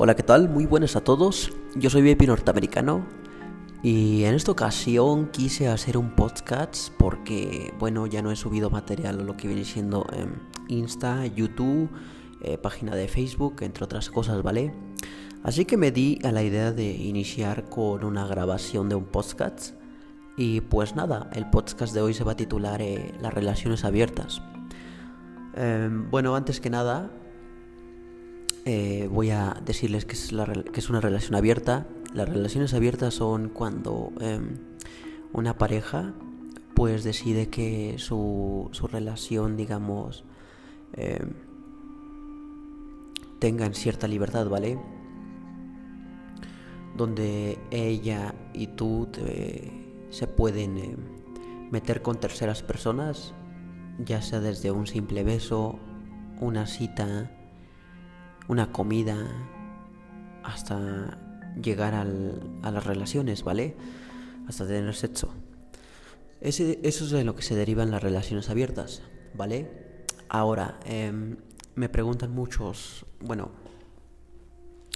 Hola, ¿qué tal? Muy buenas a todos. Yo soy VIP norteamericano y en esta ocasión quise hacer un podcast porque, bueno, ya no he subido material lo que viene siendo Insta, YouTube, eh, página de Facebook, entre otras cosas, ¿vale? Así que me di a la idea de iniciar con una grabación de un podcast. Y pues nada, el podcast de hoy se va a titular eh, Las relaciones abiertas. Em, bueno, antes que nada, eh, voy a decirles que es, una relación abierta. Las relaciones abiertas son cuando em, una pareja pues decide que su, relación, digamos, eh, cierta libertad, ¿vale? Donde ella y tú se pueden em, meter con terceras personas, ya sea desde un simple beso, una cita, una comida, hasta llegar a las relaciones, ¿vale? Hasta tener sexo. Ese, eso es de lo que se derivan las relaciones abiertas, ¿vale? Ahora, em, me preguntan muchos, bueno,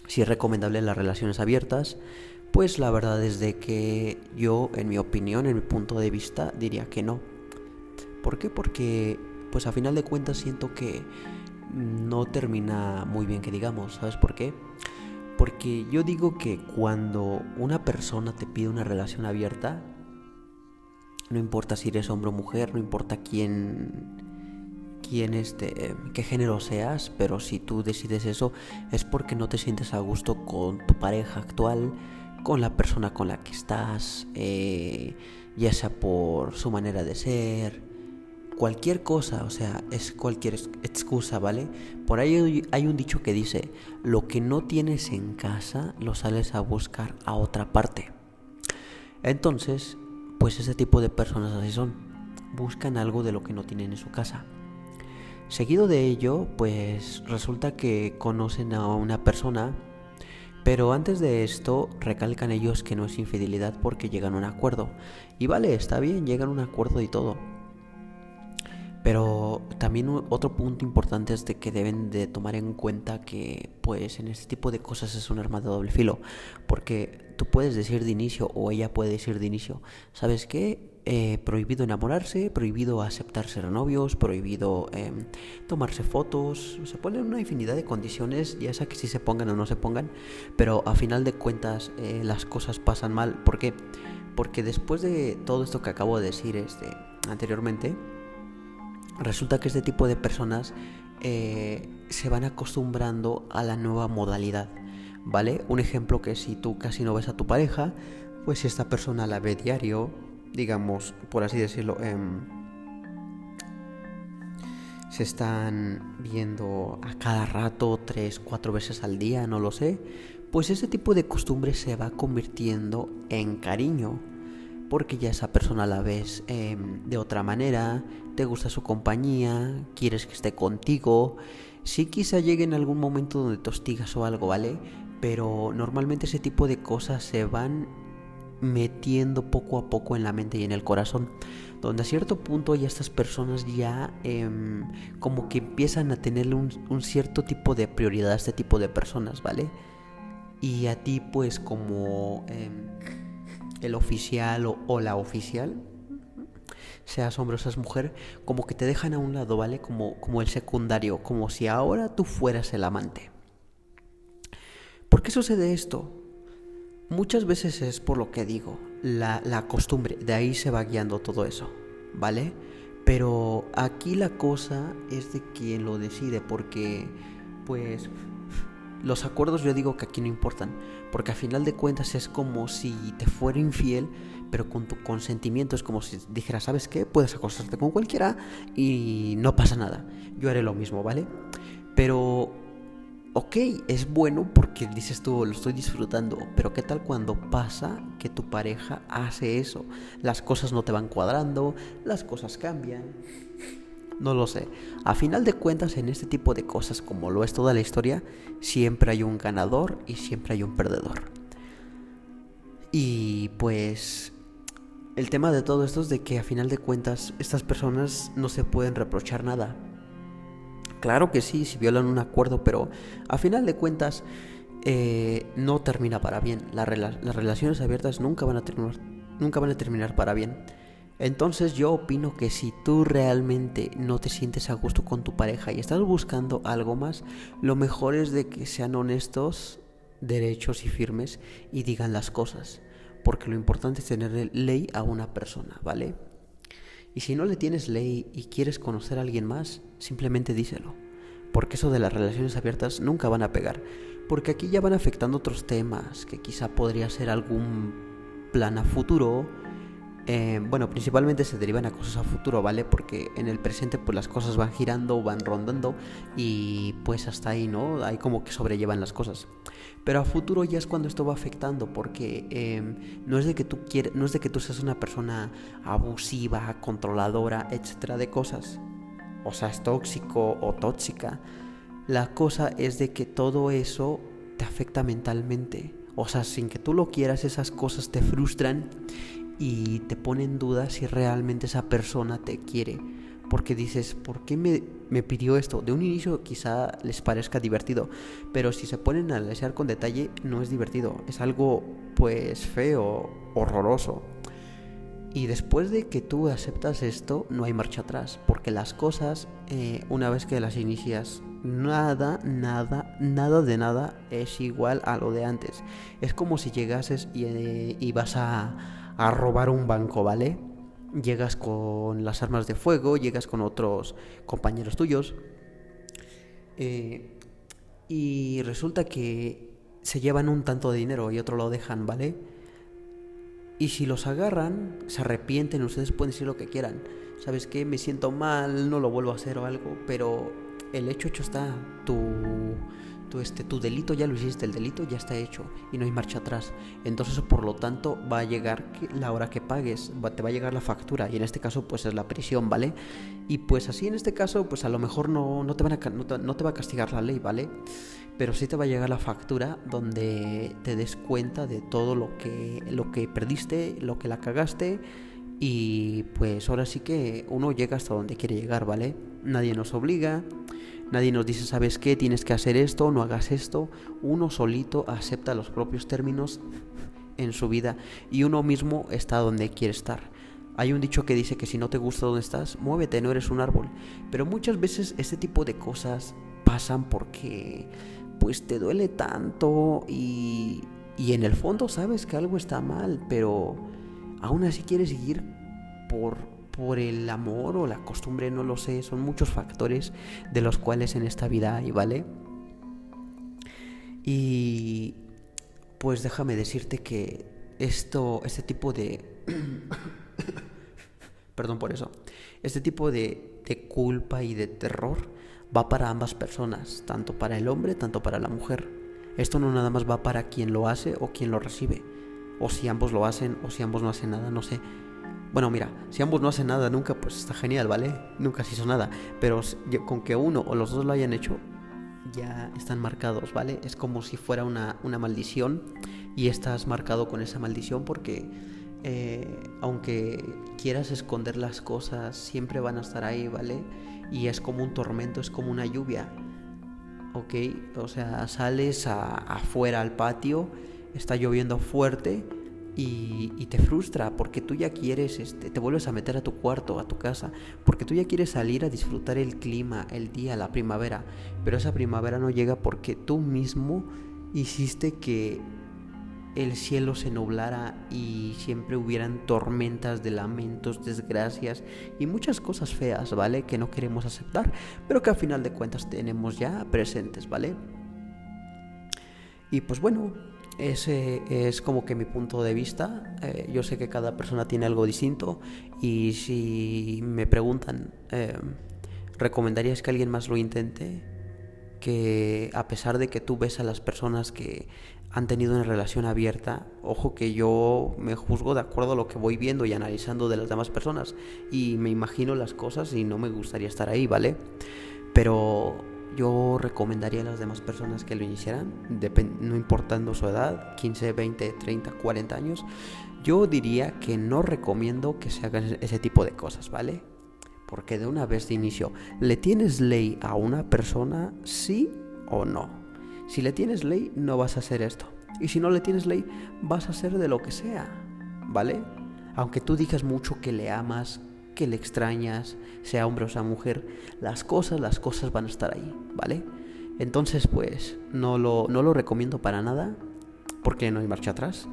si es recomendable las relaciones abiertas. Pues la verdad es de que yo, en mi opinión, en mi punto de vista, diría que no. ¿Por qué? Porque, pues a final de cuentas siento que no termina muy bien que digamos. ¿Sabes por qué? Porque yo digo que cuando una persona te pide una relación abierta, no importa si eres hombre o mujer, no importa quién, quién este, qué género seas, pero si tú decides eso es porque no te sientes a gusto con tu pareja actual, con la persona con la que estás, eh, ya sea por su manera de ser, cualquier cosa, o sea, es cualquier excusa, ¿vale? Por ahí hay un dicho que dice, lo que no tienes en casa lo sales a buscar a otra parte. Entonces, pues ese tipo de personas así son, buscan algo de lo que no tienen en su casa. Seguido de ello, pues resulta que conocen a una persona, pero antes de esto recalcan ellos que no es infidelidad porque llegan a un acuerdo. Y vale, está bien, llegan a un acuerdo y todo pero también otro punto importante es de que deben de tomar en cuenta que pues en este tipo de cosas es un arma de doble filo, porque tú puedes decir de inicio o ella puede decir de inicio, ¿sabes qué? Eh, prohibido enamorarse, prohibido aceptar ser novios, prohibido em, tomarse fotos, se ponen una infinidad de condiciones, ya sea que si se pongan o no se pongan, pero a final de cuentas eh, las cosas pasan mal, ¿por qué? Porque después de todo esto que acabo de decir este, anteriormente, resulta que este tipo de personas eh, se van acostumbrando a la nueva modalidad, ¿vale? Un ejemplo que si tú casi no ves a tu pareja, pues si esta persona la ve diario, digamos, por así decirlo, em, se están viendo a cada rato, tres, cuatro veces al día, no lo sé, pues ese tipo de costumbre se va convirtiendo en cariño, porque ya esa persona la ves em, de otra manera, te gusta su compañía, quieres que esté contigo. Sí quizá llegue en algún momento donde te hostigas o algo, ¿vale? Pero normalmente ese tipo de cosas se van metiendo poco a poco en la mente y en el corazón, donde a cierto punto ya estas personas ya em, como que empiezan a tener un, cierto tipo de prioridad a este tipo de personas, ¿vale? Y a ti pues como em, el oficial o, la oficial, seas hombre o seas mujer, como que te dejan a un lado, ¿vale? Como, como el secundario, como si ahora tú fueras el amante. ¿Por qué sucede esto? Muchas veces es por lo que digo, la, la costumbre, de ahí se va guiando todo eso, ¿vale? Pero aquí la cosa es de quien lo decide, porque pues los acuerdos yo digo que aquí no importan, porque a final de cuentas es como si te fuera infiel, pero con tu consentimiento es como si dijeras, ¿sabes qué? Puedes acostarte con cualquiera y no pasa nada. Yo haré lo mismo, ¿vale? Pero, ok, es bueno porque dices tú, lo estoy disfrutando, pero ¿qué tal cuando pasa que tu pareja hace eso? Las cosas no te van cuadrando, las cosas cambian no lo sé. A final de cuentas, en este tipo de cosas, como lo es toda la historia, siempre hay un ganador y siempre hay un perdedor. Y pues el tema de todo esto es de que a final de cuentas estas personas no se pueden reprochar nada. Claro que sí, si violan un acuerdo, pero a final de cuentas eh, no termina para bien. las relaciones abiertas nunca van, a nunca van a terminar para bien. Entonces yo opino que si tú realmente no te sientes a gusto con tu pareja y estás buscando algo más, lo mejor es de que sean honestos, derechos y firmes y digan las cosas. Porque lo importante es tener ley a una persona, ¿vale? Y si no le tienes ley y quieres conocer a alguien más, simplemente díselo. Porque eso de las relaciones abiertas nunca van a pegar. Porque aquí ya van afectando otros temas, que quizá podría ser algún plan a futuro eh, bueno, principalmente se derivan a cosas a futuro, ¿vale? Porque en el presente pues las cosas van girando, van rondando y pues hasta ahí, ¿no? Hay como que sobrellevan las cosas. Pero a futuro ya es cuando esto va afectando, porque em, no es de que tú quieres, no es de que tú seas una persona abusiva, controladora, etcétera, de cosas. O sea, es tóxico o tóxica. La cosa es de que todo eso te afecta mentalmente. O sea, sin que tú lo quieras, esas cosas te frustran y te pone en duda si realmente esa persona te quiere. Porque dices, ¿por qué me, me, pidió esto? De un inicio quizá les parezca divertido, pero si se ponen a analizar con detalle no es divertido, es algo pues feo, horroroso. Y después de que tú aceptas esto, no hay marcha atrás, porque las cosas, eh, una vez que las inicias, nada, nada, nada de nada es igual a lo de antes. Es como si llegases y, eh, y vas a a robar un banco, ¿vale? Llegas con las armas de fuego, llegas con otros compañeros tuyos. Eh, y resulta que se llevan un tanto de dinero y otro lo dejan, ¿vale? Y si los agarran, se arrepienten, ustedes pueden decir lo que quieran. ¿Sabes qué? Me siento mal, no lo vuelvo a hacer o algo, pero el hecho hecho está. Tu, tu, este, tu delito ya lo hiciste, el delito ya está hecho y no hay marcha atrás. Entonces, por lo tanto, va a llegar la hora que pagues, te va a llegar la factura y en este caso, pues es la prisión, ¿vale? Y pues así en este caso, pues a lo mejor no, te, van no, te, va a castigar la ley, ¿vale? Pero sí te va a llegar la factura donde te des cuenta de todo lo que, lo que perdiste, lo que la cagaste. Y pues ahora sí que uno llega hasta donde quiere llegar, ¿vale? Nadie nos obliga, Nadie nos dice, ¿sabes qué? Tienes que hacer esto, no hagas esto. Uno solito acepta los propios términos en su vida y uno mismo está donde quiere estar. Hay un dicho que dice que si no te gusta donde estás, muévete, no eres un árbol. Pero muchas veces este tipo de cosas pasan porque pues te duele tanto y, y en el fondo sabes que algo está mal, pero aún así quieres seguir por por el amor o la costumbre, no lo sé, son muchos factores de los cuales en esta vida hay, ¿vale? Y pues déjame decirte que esto, este tipo de... Perdón por eso. Este tipo de, de culpa y de terror va para ambas personas, tanto para el hombre, tanto para la mujer. Esto no nada más va para quien lo hace o quien lo recibe. O si ambos lo hacen o si ambos no hacen nada, no sé. Bueno, mira, si ambos no hacen nada nunca, pues está genial, ¿vale? Nunca se hizo nada. Pero con que uno o los dos lo hayan hecho, ya están marcados, ¿vale? Es como si fuera una, maldición y estás marcado con esa maldición porque eh, aunque quieras esconder las cosas, siempre van a estar ahí, ¿vale? Y es como un tormento, es como una lluvia, ¿ok? O sea, sales afuera al patio, está lloviendo fuerte y, te frustra porque tú ya quieres, este, te vuelves a meter a tu cuarto, a tu casa, porque tú ya quieres salir a disfrutar el clima, el día, la primavera, pero esa primavera no llega porque tú mismo hiciste que el cielo se nublara y siempre hubieran tormentas de lamentos, desgracias y muchas cosas feas, ¿vale? Que no queremos aceptar, pero que a final de cuentas tenemos ya presentes, ¿vale? Y pues bueno, ese es como que mi punto de vista. Eh, yo sé que cada persona tiene algo distinto y si me preguntan, eh, ¿recomendarías que alguien más lo intente? Que a pesar de que tú ves a las personas que han tenido una relación abierta, ojo que yo me juzgo de acuerdo a lo que voy viendo y analizando de las demás personas y me imagino las cosas y no me gustaría estar ahí, ¿vale? Pero yo recomendaría a las demás personas que lo iniciaran, no importando su edad, 15, 20, 30, 40 años. Yo diría que no recomiendo que se hagan ese tipo de cosas, ¿vale? Porque de una vez de inicio, ¿le tienes ley a una persona, sí o no? Si le tienes ley, no vas a hacer esto. Y si no le tienes ley, vas a hacer de lo que sea, ¿vale? Aunque tú digas mucho que le amas, que le extrañas, sea hombre o sea mujer, las cosas, las cosas van a estar ahí, ¿vale? Entonces, pues, no lo, no lo recomiendo para nada, porque no hay marcha atrás.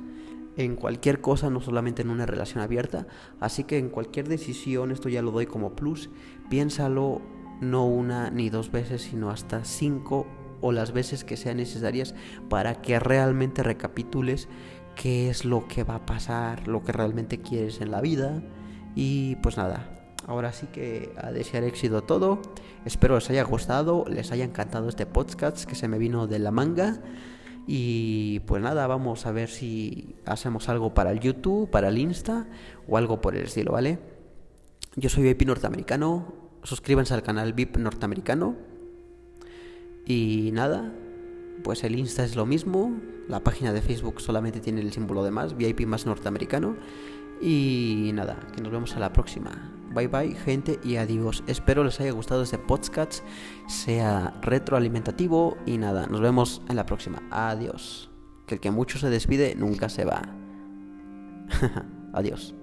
En cualquier cosa, no solamente en una relación abierta. Así que en cualquier decisión, esto ya lo doy como plus, piénsalo no una ni dos veces, sino hasta cinco o las veces que sean necesarias para que realmente recapitules qué es lo que va a pasar, lo que realmente quieres en la vida. Y pues nada, ahora sí que a desear éxito todo. Espero les haya gustado, les haya encantado este podcast que se me vino de la manga. Y pues nada, vamos a ver si hacemos algo para el YouTube, para el Insta o algo por el estilo, ¿vale? Yo soy VIP norteamericano, suscríbanse al canal VIP norteamericano. Y nada, pues el Insta es lo mismo, la página de Facebook solamente tiene el símbolo de más, VIP más norteamericano. Y nada, que nos vemos a la próxima. Bye bye gente y adiós. Espero les haya gustado este podcast, sea retroalimentativo y nada, nos vemos en la próxima. Adiós. Que el que mucho se despide nunca se va. adiós.